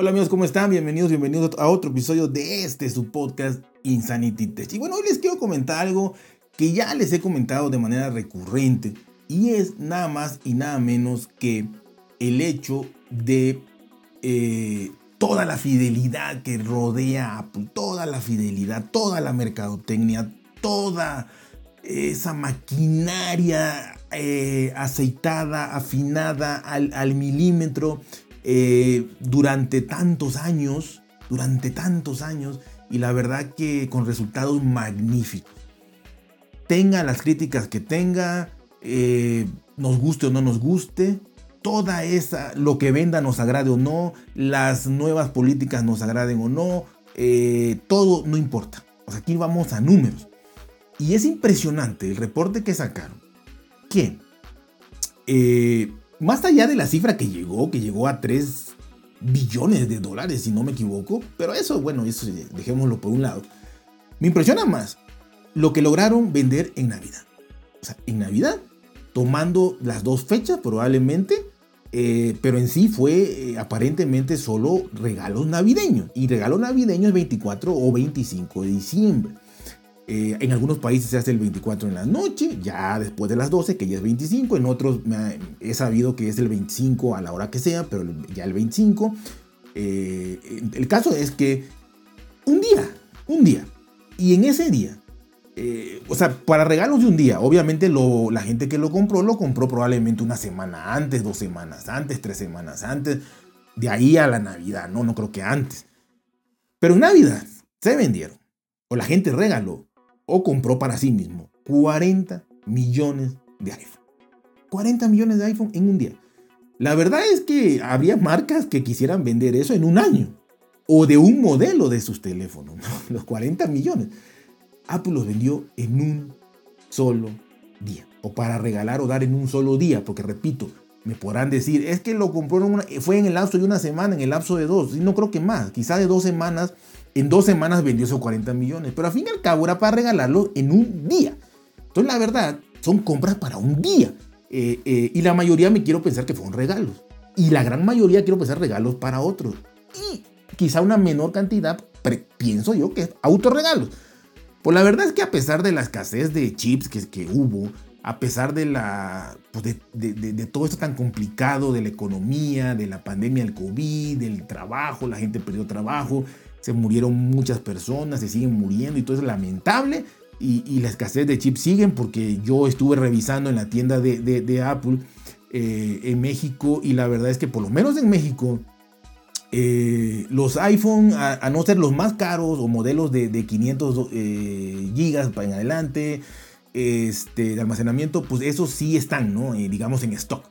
Hola amigos, ¿cómo están? Bienvenidos, bienvenidos a otro episodio de este, su podcast Insanity Test. Y bueno, hoy les quiero comentar algo que ya les he comentado de manera recurrente y es nada más y nada menos que el hecho de eh, toda la fidelidad que rodea a Apple, toda la fidelidad, toda la mercadotecnia, toda esa maquinaria eh, aceitada, afinada al milímetro eh, durante tantos años, durante tantos años, y la verdad que con resultados magníficos. Tenga las críticas que tenga, eh, nos guste o no nos guste, toda esa, lo que venda nos agrade o no, las nuevas políticas nos agraden o no, eh, todo no importa. O sea, aquí vamos a números. Y es impresionante el reporte que sacaron. Que más allá de la cifra que llegó, que llegó a 3 billones de dólares, si no me equivoco, pero eso, bueno, eso dejémoslo por un lado. Me impresiona más lo que lograron vender en Navidad. O sea, en Navidad, tomando las dos fechas probablemente, eh, pero en sí fue eh, aparentemente solo regalos navideños. Y regalos navideños 24 o 25 de diciembre. Eh, en algunos países se hace el 24 en la noche, ya después de las 12, que ya es 25. En otros he sabido que es el 25 a la hora que sea, pero ya el 25. Eh, el caso es que un día, un día, y en ese día, eh, o sea, para regalos de un día, obviamente lo, la gente que lo compró, lo compró probablemente una semana antes, dos semanas antes, tres semanas antes, de ahí a la Navidad, no, no creo que antes. Pero en Navidad se vendieron, o la gente regaló o compró para sí mismo 40 millones de iPhone. 40 millones de iPhone en un día. La verdad es que habría marcas que quisieran vender eso en un año o de un modelo de sus teléfonos, los 40 millones. Apple los vendió en un solo día o para regalar o dar en un solo día, porque repito, me podrán decir, es que lo compró en una, fue en el lapso de una semana, en el lapso de dos, y no creo que más, quizá de dos semanas en dos semanas vendió esos 40 millones, pero al fin y al cabo era para regalarlo en un día. Entonces, la verdad, son compras para un día. Eh, eh, y la mayoría me quiero pensar que fueron regalos. Y la gran mayoría quiero pensar regalos para otros. Y quizá una menor cantidad, pienso yo, que es autorregalos. Pues la verdad es que a pesar de la escasez de chips que, que hubo, a pesar pues de, todo esto tan complicado, de la economía, de la pandemia del COVID, del trabajo, la gente perdió trabajo, se murieron muchas personas, se siguen muriendo y todo es lamentable. Y, la escasez de chips siguen porque yo estuve revisando en la tienda de, Apple eh, en México y la verdad es que por lo menos en México eh, los iPhone, a, no ser los más caros o modelos de, de 500 eh, gigas para en adelante este, de almacenamiento, pues esos sí están, ¿no? digamos en stock.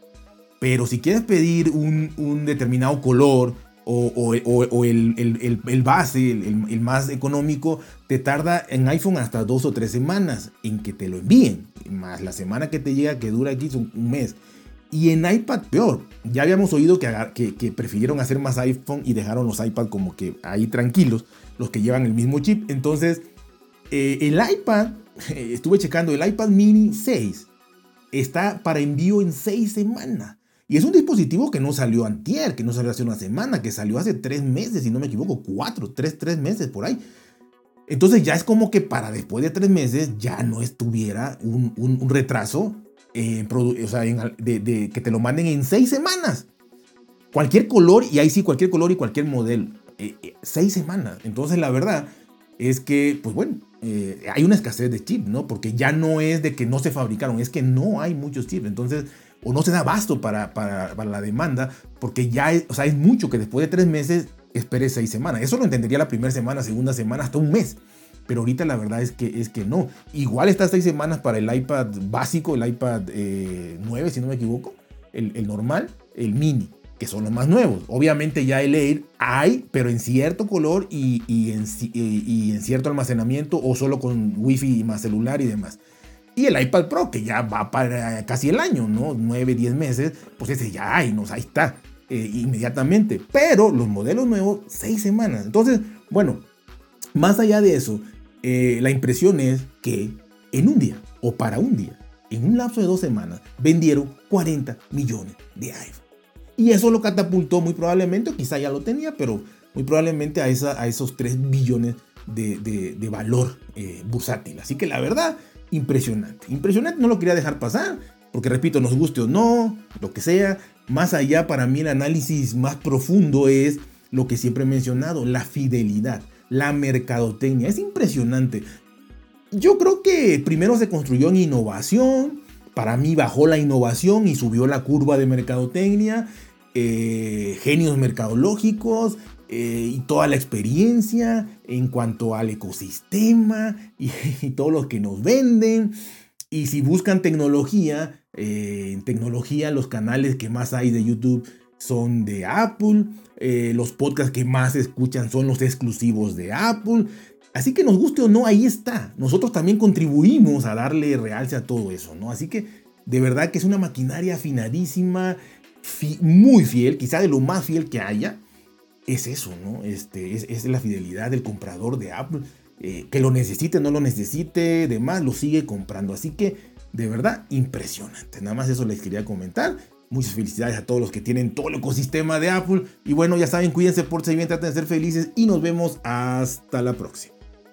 Pero si quieres pedir un, un determinado color o, el, base, el, más económico, te tarda en iPhone hasta dos o tres semanas en que te lo envíen. Más la semana que te llega, que dura aquí, son un mes. Y en iPad peor. Ya habíamos oído que, que, prefirieron hacer más iPhone y dejaron los iPad como que ahí tranquilos, los que llevan el mismo chip. Entonces, eh, el iPad, estuve checando, el iPad mini 6 está para envío en seis semanas. Y es un dispositivo que no salió antier, que no salió hace una semana, que salió hace tres meses, si no me equivoco, cuatro, tres, tres meses por ahí. Entonces ya es como que para después de tres meses ya no estuviera un, un, retraso, o sea, de, que te lo manden en seis semanas. Cualquier color, y ahí sí, cualquier color y cualquier modelo. Eh, eh, seis semanas. Entonces la verdad es que, pues bueno, eh, hay una escasez de chips, ¿no? Porque ya no es de que no se fabricaron, es que no hay muchos chips. Entonces o no se da abasto para, para, la demanda, porque ya es, mucho que después de tres meses espere seis semanas. Eso lo entendería la primera semana, segunda semana, hasta un mes. Pero ahorita la verdad es que, es que no. Igual estas seis semanas para el iPad básico, el iPad 9, eh, si no me equivoco, el, normal, el mini, que son los más nuevos. Obviamente ya el Air hay, pero en cierto color y, y, en, y en cierto almacenamiento o solo con wifi más celular y demás. Y el iPad Pro, que ya va para casi el año, ¿no? 9, 10 meses, pues ese ya hay, ¿no? Ahí está, eh, inmediatamente. Pero los modelos nuevos, 6 semanas. Entonces, bueno, más allá de eso, eh, la impresión es que en un día, o para un día, en un lapso de dos semanas, vendieron 40 millones de iPhone. Y eso lo catapultó muy probablemente, o quizá ya lo tenía, pero muy probablemente a, esa, a esos 3 billones de, valor eh, bursátil. Así que la verdad, impresionante. Impresionante, no lo quería dejar pasar, porque repito, nos guste o no, lo que sea, más allá para mí el análisis más profundo es lo que siempre he mencionado, la fidelidad, la mercadotecnia. Es impresionante. Yo creo que primero se construyó en innovación, para mí bajó la innovación y subió la curva de mercadotecnia, eh, genios mercadológicos, eh, y toda la experiencia en cuanto al ecosistema y, todo lo que nos venden. Y si buscan tecnología, eh, en tecnología los canales que más hay de YouTube son de Apple, los podcasts que más escuchan son los exclusivos de Apple. Así que nos guste o no, ahí está. Nosotros también contribuimos a darle realce a todo eso, ¿no? Así que de verdad que es una maquinaria afinadísima, muy fiel, quizá de lo más fiel que haya es eso, ¿no? Este, es, la fidelidad del comprador de Apple. Eh, que lo necesite, no lo necesite, demás, lo sigue comprando. Así que, de verdad, impresionante. Nada más eso les quería comentar. Muchas felicidades a todos los que tienen todo el ecosistema de Apple. Y bueno, ya saben, cuídense, por si bien, traten de ser felices y nos vemos hasta la próxima.